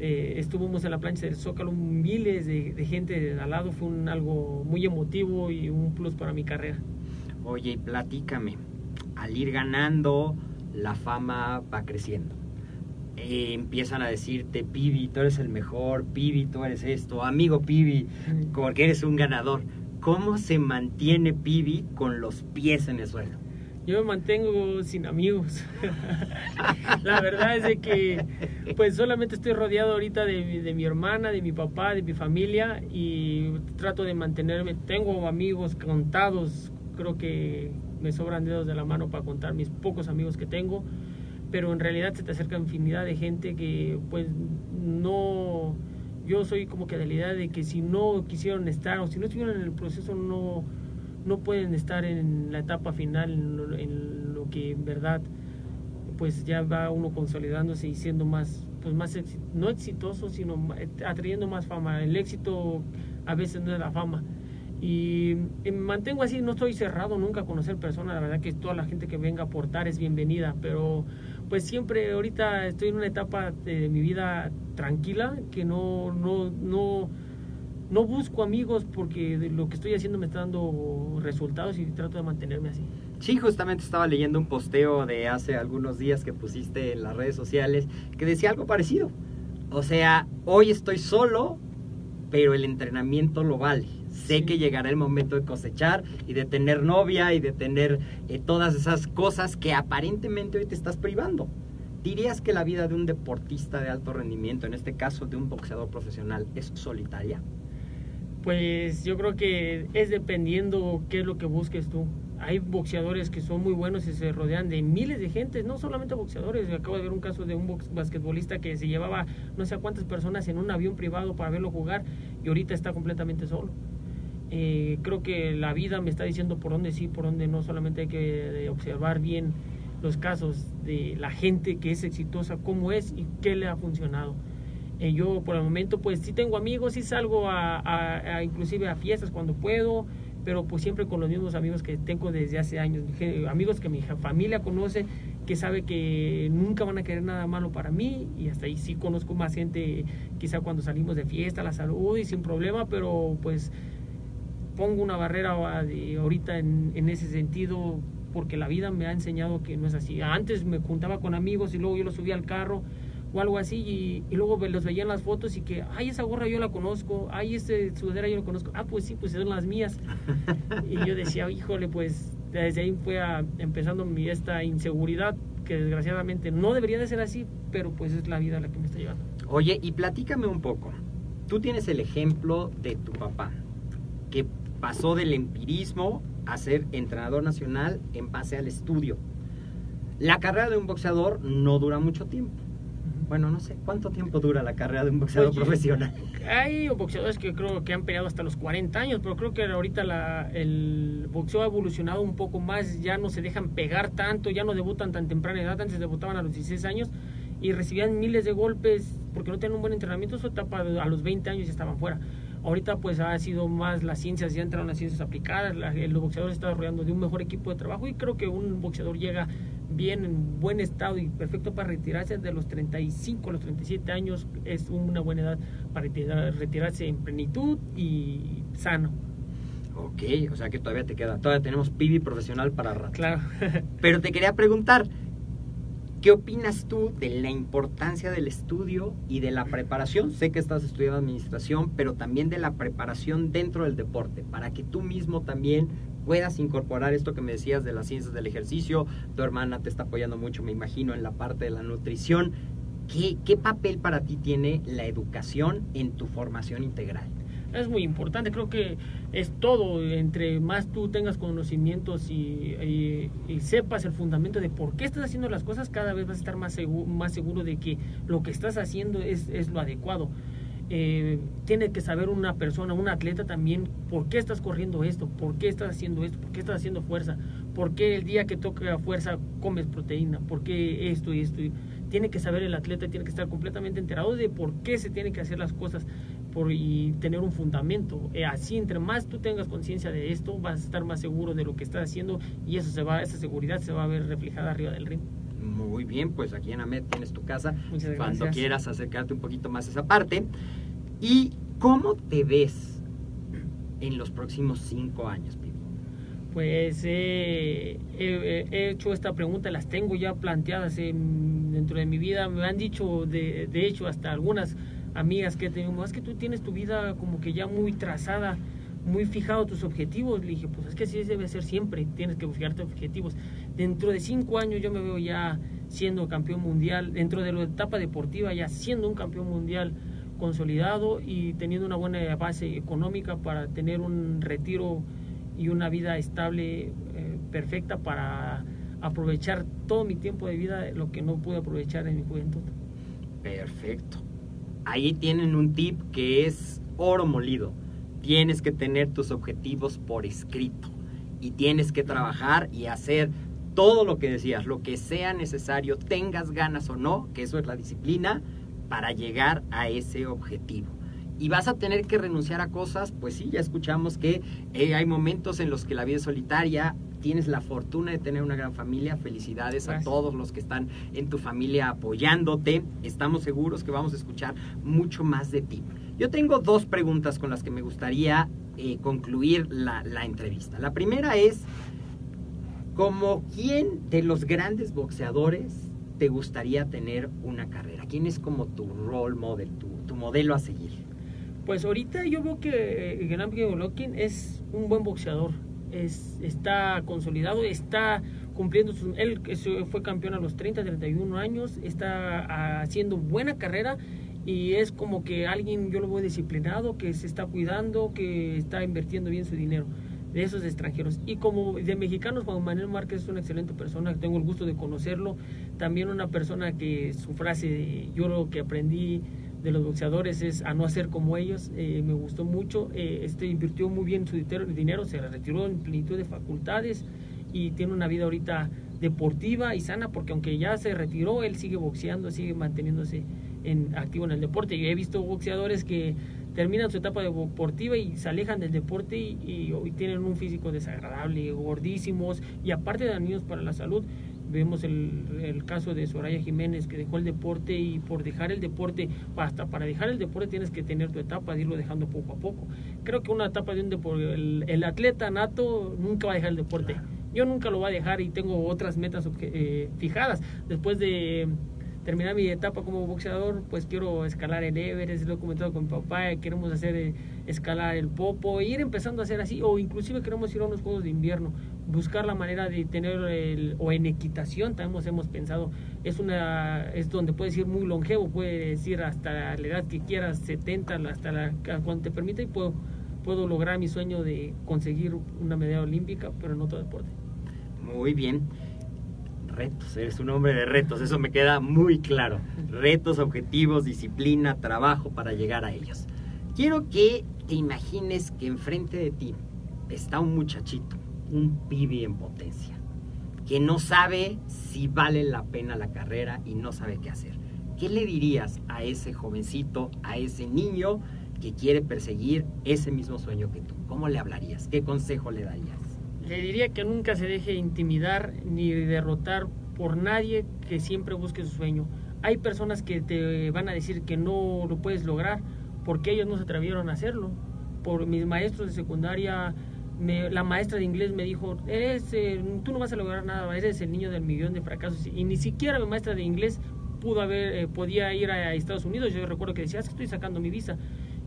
estuvimos en la plancha del Zócalo miles de, de gente de al lado. Fue un algo muy emotivo y un plus para mi carrera. Oye, y platícame, al ir ganando, la fama va creciendo. Eh, empiezan a decirte, Pibi, tú eres el mejor, Pibi, tú eres esto, amigo Pibi, porque eres un ganador. ¿Cómo se mantiene Pibi con los pies en el suelo? Yo me mantengo sin amigos. la verdad es de que pues solamente estoy rodeado ahorita de, de mi hermana, de mi papá, de mi familia y trato de mantenerme. Tengo amigos contados, creo que me sobran dedos de la mano para contar mis pocos amigos que tengo, pero en realidad se te acerca infinidad de gente que pues no... Yo soy como que de la idea de que si no quisieron estar o si no estuvieron en el proceso no no pueden estar en la etapa final, en lo, en lo que en verdad pues ya va uno consolidándose y siendo más, pues más no exitoso, sino atrayendo más fama. El éxito a veces no es la fama. Y, mantengo así, no estoy cerrado nunca a conocer personas, la verdad que toda la gente que venga a aportar es bienvenida, pero pues siempre ahorita estoy en una etapa de mi vida tranquila, que no, no, no, no busco amigos porque de lo que estoy haciendo me está dando resultados y trato de mantenerme así. Sí, justamente estaba leyendo un posteo de hace algunos días que pusiste en las redes sociales que decía algo parecido. O sea, hoy estoy solo, pero el entrenamiento lo vale. Sé que llegará el momento de cosechar y de tener novia y de tener eh, todas esas cosas que aparentemente hoy te estás privando. ¿Dirías que la vida de un deportista de alto rendimiento, en este caso de un boxeador profesional, es solitaria? Pues yo creo que es dependiendo qué es lo que busques tú. Hay boxeadores que son muy buenos y se rodean de miles de gente, no solamente boxeadores. Acabo de ver un caso de un basquetbolista que se llevaba no sé a cuántas personas en un avión privado para verlo jugar y ahorita está completamente solo. Eh, creo que la vida me está diciendo por dónde sí, por dónde no. Solamente hay que eh, observar bien los casos de la gente que es exitosa, cómo es y qué le ha funcionado. Eh, yo por el momento pues sí tengo amigos, sí salgo a, a- inclusive a fiestas cuando puedo, pero pues siempre con los mismos amigos que tengo desde hace años, amigos que mi familia conoce, que sabe que nunca van a querer nada malo para mí y hasta ahí sí conozco más gente, quizá cuando salimos de fiesta, la salud y sin problema, pero pues pongo una barrera ahorita en, ese sentido porque la vida me ha enseñado que no es así. Antes me juntaba con amigos y luego yo los subía al carro o algo así y, y luego los veía en las fotos y que, ay, esa gorra yo la conozco, ay, este sudadera yo la conozco, ah, pues sí, pues son las mías. y yo decía, híjole, pues desde ahí fue empezando mi, esta inseguridad que desgraciadamente no debería de ser así, pero pues es la vida la que me está llevando. Oye, y platícame un poco. Tú tienes el ejemplo de tu papá, que pasó del empirismo a ser entrenador nacional en base al estudio. La carrera de un boxeador no dura mucho tiempo. Bueno, no sé cuánto tiempo dura la carrera de un boxeador Oye, profesional. Hay boxeadores que creo que han peleado hasta los 40 años, pero creo que ahorita la- el boxeo ha evolucionado un poco más, ya no se dejan pegar tanto, ya no debutan tan temprana edad, antes debutaban a los 16 años y recibían miles de golpes porque no tenían un buen entrenamiento, su etapa a los 20 años ya estaban fuera. Ahorita pues ha sido más las ciencias, ya entraron las ciencias aplicadas, la- el boxeador está rodeando de un mejor equipo de trabajo y creo que un boxeador llega bien, en buen estado y perfecto para retirarse de los 35 a los 37 años es una buena edad para retirar- retirarse en plenitud y sano. Ok, o sea que todavía te queda, todavía tenemos pibi profesional para rato. Claro. Pero te quería preguntar, ¿qué opinas tú de la importancia del estudio y de la preparación? Sé que estás estudiando administración, pero también de la preparación dentro del deporte, para que tú mismo también puedas incorporar esto que me decías de las ciencias del ejercicio. Tu hermana te está apoyando mucho, me imagino, en la parte de la nutrición. ¿Qué, papel para ti tiene la educación en tu formación integral? Es muy importante, creo que es todo, entre más tú tengas conocimientos y, y- y sepas el fundamento de por qué estás haciendo las cosas, cada vez vas a estar más seguro, más seguro de que lo que estás haciendo es, es lo adecuado. Eh, tiene que saber una persona, un atleta también, por qué estás corriendo esto, por qué estás haciendo esto, por qué estás haciendo fuerza, por qué el día que toca fuerza comes proteína, por qué esto y esto. Tiene que saber el atleta, tiene que estar completamente enterado de por qué se tienen que hacer las cosas por, y tener un fundamento. Eh, así, entre más tú tengas conciencia de esto, vas a estar más seguro de lo que estás haciendo y eso se va, esa seguridad se va a ver reflejada arriba del ring. Muy bien, pues aquí en AMED tienes tu casa. Muchas Cuando gracias. quieras acercarte un poquito más a esa parte. ¿Y cómo te ves en los próximos cinco años, Pibi? Pues eh, he, he hecho esta pregunta, las tengo ya planteadas en- dentro de mi vida. Me han dicho, de, de hecho, hasta algunas amigas que tengo, es que tú tienes tu vida como que ya muy trazada, muy fijado tus objetivos. Le dije, pues es que así debe ser siempre, tienes que fijarte objetivos. Dentro de cinco años yo me veo ya siendo campeón mundial, dentro de la etapa deportiva ya siendo un campeón mundial consolidado y teniendo una buena base económica para tener un retiro y una vida estable, eh, perfecta para aprovechar todo mi tiempo de vida, lo que no pude aprovechar en mi juventud. Perfecto. Ahí tienen un tip que es oro molido. Tienes que tener tus objetivos por escrito y tienes que trabajar y hacer todo lo que decías, lo que sea necesario, tengas ganas o no, que eso es la disciplina, para llegar a ese objetivo. Y vas a tener que renunciar a cosas, pues sí, ya escuchamos que eh, hay momentos en los que la vida es solitaria, tienes la fortuna de tener una gran familia, felicidades a todos los que están en tu familia apoyándote, estamos seguros que vamos a escuchar mucho más de ti. Yo tengo dos preguntas con las que me gustaría eh, concluir la, la entrevista. La primera es, ¿como quién de los grandes boxeadores te gustaría tener una carrera? ¿Quién es como tu role model, tu, tu modelo a seguir? Pues ahorita yo veo que eh, Gennady Golovkin es un buen boxeador. Es, está consolidado, está cumpliendo su, él fue campeón a los 30, 31 años, está haciendo buena carrera y es como que alguien yo lo veo disciplinado, que se está cuidando, que está invirtiendo bien su dinero de esos extranjeros. Y como de mexicanos, Juan Manuel Márquez es una excelente persona, tengo el gusto de conocerlo. También una persona que su frase, yo lo que aprendí de los boxeadores es a no hacer como ellos, eh, me gustó mucho. Eh, este invirtió muy bien su dinero, se retiró en plenitud de facultades y tiene una vida ahorita deportiva y sana, porque aunque ya se retiró, él sigue boxeando, sigue manteniéndose en, activo en el deporte. Yo he visto boxeadores que terminan su etapa deportiva y se alejan del deporte y tienen un físico desagradable, gordísimos y aparte dañinos para la salud. Vemos el, el caso de Soraya Jiménez que dejó el deporte y por dejar el deporte, hasta para dejar el deporte tienes que tener tu etapa de irlo dejando poco a poco. Creo que una etapa de un deporte, el, el atleta nato nunca va a dejar el deporte. Yo nunca lo voy a dejar y tengo otras metas eh, fijadas. Después de terminar mi etapa como boxeador, pues quiero escalar el Everest, lo he comentado con mi papá, queremos hacer eh, escalar el Popo, ir empezando a hacer así, o inclusive queremos ir a unos Juegos de Invierno, buscar la manera de tener, el, o en equitación también hemos, hemos pensado, es una es donde puedes ir muy longevo, puedes ir hasta la edad que quieras, 70, hasta la, cuando te permita y puedo, puedo lograr mi sueño de conseguir una medalla olímpica, pero en otro deporte. Muy bien. Retos, eres un hombre de retos, eso me queda muy claro. Retos, objetivos, disciplina, trabajo para llegar a ellos. Quiero que te imagines que enfrente de ti está un muchachito, un pibe en potencia, que no sabe si vale la pena la carrera y no sabe qué hacer. ¿Qué le dirías a ese jovencito, a ese niño que quiere perseguir ese mismo sueño que tú? ¿Cómo le hablarías? ¿Qué consejo le darías? Le diría que nunca se deje intimidar ni derrotar por nadie que siempre busque su sueño. Hay personas que te van a decir que no lo puedes lograr porque ellos no se atrevieron a hacerlo. Por mis maestros de secundaria, la maestra de inglés me dijo, eres, eh, tú no vas a lograr nada, eres el niño del millón de fracasos. Y ni siquiera mi maestra de inglés pudo haber, eh, podía ir a Estados Unidos. Yo recuerdo que decía, "Es que estoy sacando mi visa.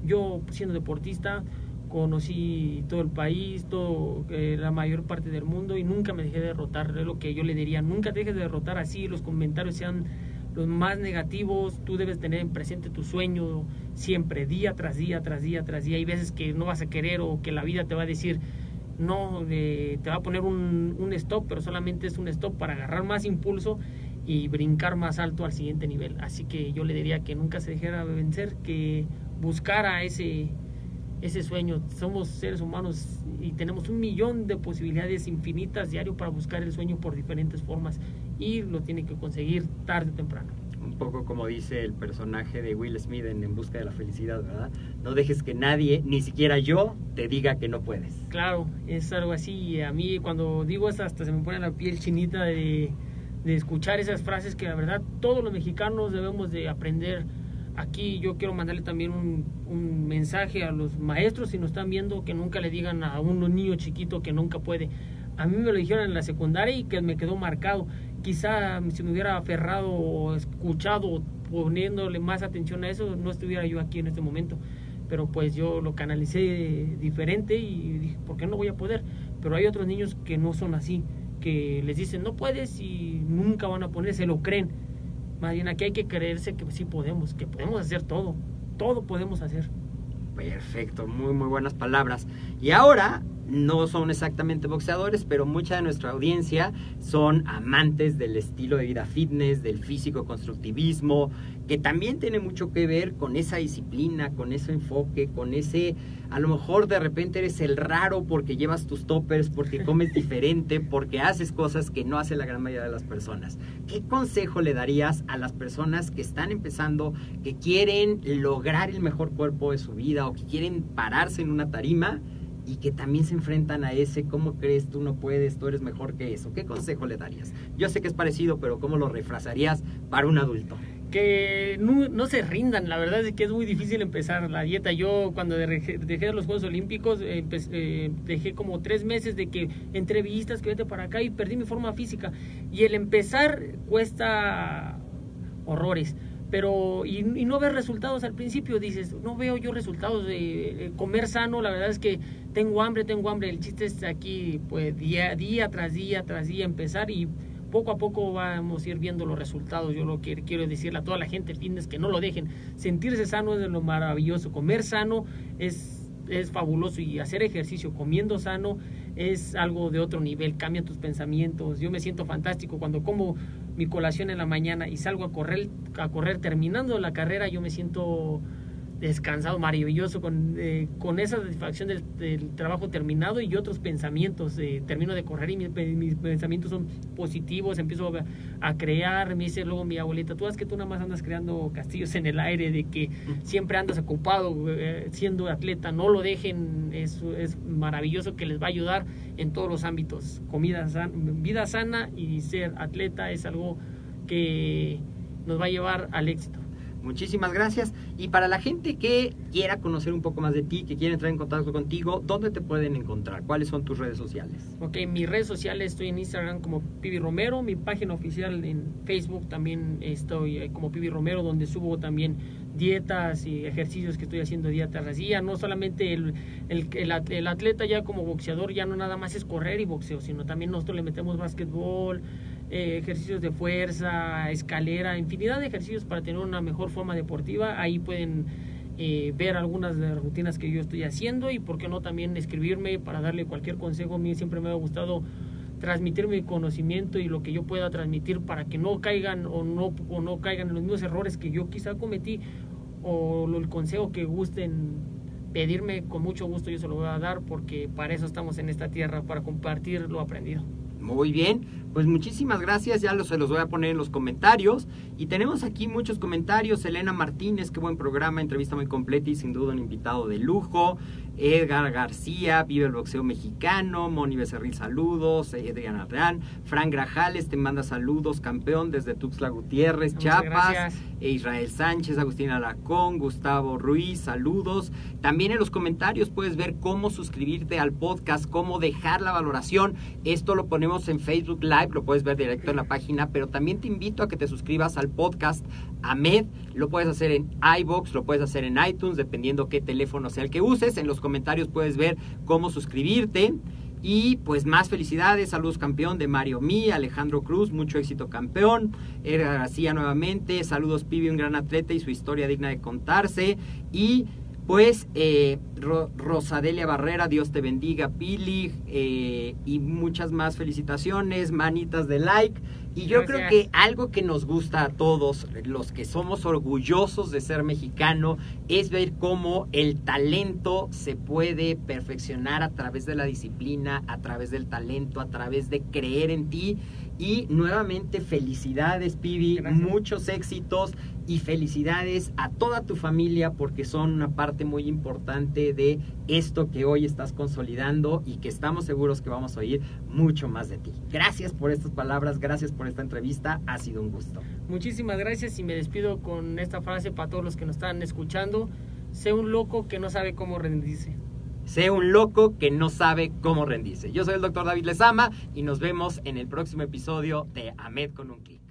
Yo siendo deportista, conocí todo el país, todo eh, la mayor parte del mundo y nunca me dejé derrotar. Es lo que yo le diría, nunca te dejes de derrotar así, los comentarios sean los más negativos, tú debes tener en presente tu sueño siempre, día tras día, tras día, tras día. Hay veces que no vas a querer o que la vida te va a decir, no, eh, te va a poner un, un stop, pero solamente es un stop para agarrar más impulso y brincar más alto al siguiente nivel. Así que yo le diría que nunca se dejara vencer, que buscara ese, ese sueño. Somos seres humanos y tenemos un millón de posibilidades infinitas diario para buscar el sueño por diferentes formas y lo tiene que conseguir tarde o temprano. Un poco como dice el personaje de Will Smith en En Busca de la Felicidad, ¿verdad? No dejes que nadie, ni siquiera yo, te diga que no puedes. Claro, es algo así. y A mí cuando digo eso hasta se me pone la piel chinita de, de escuchar esas frases que la verdad todos los mexicanos debemos de aprender. Aquí yo quiero mandarle también un, un mensaje a los maestros si nos están viendo que nunca le digan a un niño chiquito que nunca puede. A mí me lo dijeron en la secundaria y que me quedó marcado. Quizá si me hubiera aferrado o escuchado poniéndole más atención a eso, no estuviera yo aquí en este momento pero pues yo lo canalicé diferente y dije, ¿por qué no voy a poder? Pero hay otros niños que no son así, que les dicen, no puedes y nunca van a poner, se lo creen. Más bien aquí hay que creerse que sí podemos, que podemos hacer todo, todo podemos hacer. Perfecto, muy muy buenas palabras. Y ahora no son exactamente boxeadores, pero mucha de nuestra audiencia son amantes del estilo de vida fitness, del físico constructivismo, que también tiene mucho que ver con esa disciplina, con ese enfoque, con ese, a lo mejor de repente eres el raro porque llevas tus toppers, porque comes diferente, porque haces cosas que no hace la gran mayoría de las personas. ¿Qué consejo le darías a las personas que están empezando, que quieren lograr el mejor cuerpo de su vida o que quieren pararse en una tarima? y que también se enfrentan a ese, ¿cómo crees tú no puedes, tú eres mejor que eso? ¿Qué consejo le darías? Yo sé que es parecido, pero ¿cómo lo refrazarías para un adulto? Que no, se rindan, la verdad es que es muy difícil empezar la dieta. Yo cuando dejé, los Juegos Olímpicos, empe- eh, dejé como tres meses de que entrevistas, que vete para acá y perdí mi forma física. Y el empezar cuesta horrores. Pero, y, no ver resultados al principio, dices, no veo yo resultados de eh, comer sano, la verdad es que tengo hambre, tengo hambre, el chiste es aquí, pues día, día tras día, tras día empezar y poco a poco vamos a ir viendo los resultados. Yo lo que quiero decirle a toda la gente, es que no lo dejen. Sentirse sano es de lo maravilloso. Comer sano es, es fabuloso y hacer ejercicio comiendo sano es algo de otro nivel. Cambia tus pensamientos. Yo me siento fantástico cuando como mi colación en la mañana y salgo a correr, a correr terminando la carrera. Yo me siento descansado, maravilloso, con, eh, con esa satisfacción del, del, trabajo terminado y otros pensamientos. Eh, termino de correr y mis, mis, pensamientos son positivos, empiezo a, a, crear. Me dice luego mi abuelita, tú es que tú nada más andas creando castillos en el aire, de que siempre andas ocupado eh, siendo atleta, no lo dejen, es, es maravilloso que les va a ayudar en todos los ámbitos. Comida sana, vida sana y ser atleta es algo que nos va a llevar al éxito. Muchísimas gracias. Y para la gente que quiera conocer un poco más de ti, que quiera entrar en contacto contigo, ¿dónde te pueden encontrar? ¿Cuáles son tus redes sociales? Ok, mis redes sociales estoy en Instagram como Pibi Romero, mi página oficial en Facebook también estoy como Pibi Romero, donde subo también dietas y ejercicios que estoy haciendo día tras día. No solamente el, el, el, el atleta ya como boxeador ya no nada más es correr y boxeo, sino también nosotros le metemos básquetbol, eh, ejercicios de fuerza, escalera, infinidad de ejercicios para tener una mejor forma deportiva. Ahí pueden eh, ver algunas de las rutinas que yo estoy haciendo y por qué no también escribirme para darle cualquier consejo. A mí siempre me ha gustado transmitir mi conocimiento y lo que yo pueda transmitir para que no caigan o no, o no caigan en los mismos errores que yo quizá cometí o el consejo que gusten pedirme con mucho gusto yo se lo voy a dar porque para eso estamos en esta tierra, para compartir lo aprendido. Muy bien, pues muchísimas gracias, ya los, se los voy a poner en los comentarios. Y tenemos aquí muchos comentarios. Elena Martínez, qué buen programa, entrevista muy completa y sin duda un invitado de lujo. Edgar García, vive el boxeo mexicano. Moni Becerril, saludos. Adriana Arreán. Fran Grajales, te manda saludos, campeón desde Tuxtla Gutiérrez, Muchas Chiapas. gracias. E Israel Sánchez, Agustín Alacón, Gustavo Ruiz, saludos. También en los comentarios puedes ver cómo suscribirte al podcast, cómo dejar la valoración. Esto lo ponemos en Facebook Live, lo puedes ver directo en la página, pero también te invito a que te suscribas al podcast AMED. Lo puedes hacer en iBox, lo puedes hacer en iTunes, dependiendo qué teléfono sea el que uses. En los comentarios puedes ver cómo suscribirte. Y pues más felicidades, saludos campeón de Mario Mí, Alejandro Cruz, mucho éxito campeón, Edgar García nuevamente, saludos Pibi, un gran atleta y su historia digna de contarse. Y pues eh, Ro Rosadelia Barrera, Dios te bendiga, Pili, eh, y muchas más felicitaciones, manitas de like. Y yo Gracias. creo que algo que nos gusta a todos, los que somos orgullosos de ser mexicano, es ver cómo el talento se puede perfeccionar a través de la disciplina, a través del talento, a través de creer en ti. Y nuevamente felicidades, Pibi, Gracias. muchos éxitos y felicidades a toda tu familia porque son una parte muy importante de esto que hoy estás consolidando y que estamos seguros que vamos a oír mucho más de ti. Gracias por estas palabras, gracias por esta entrevista, ha sido un gusto. Muchísimas gracias y me despido con esta frase para todos los que nos están escuchando. Sé un loco que no sabe cómo rendirse. Sé un loco que no sabe cómo rendirse. Yo soy el doctor David Lezama y nos vemos en el próximo episodio de Ahmed con un clic.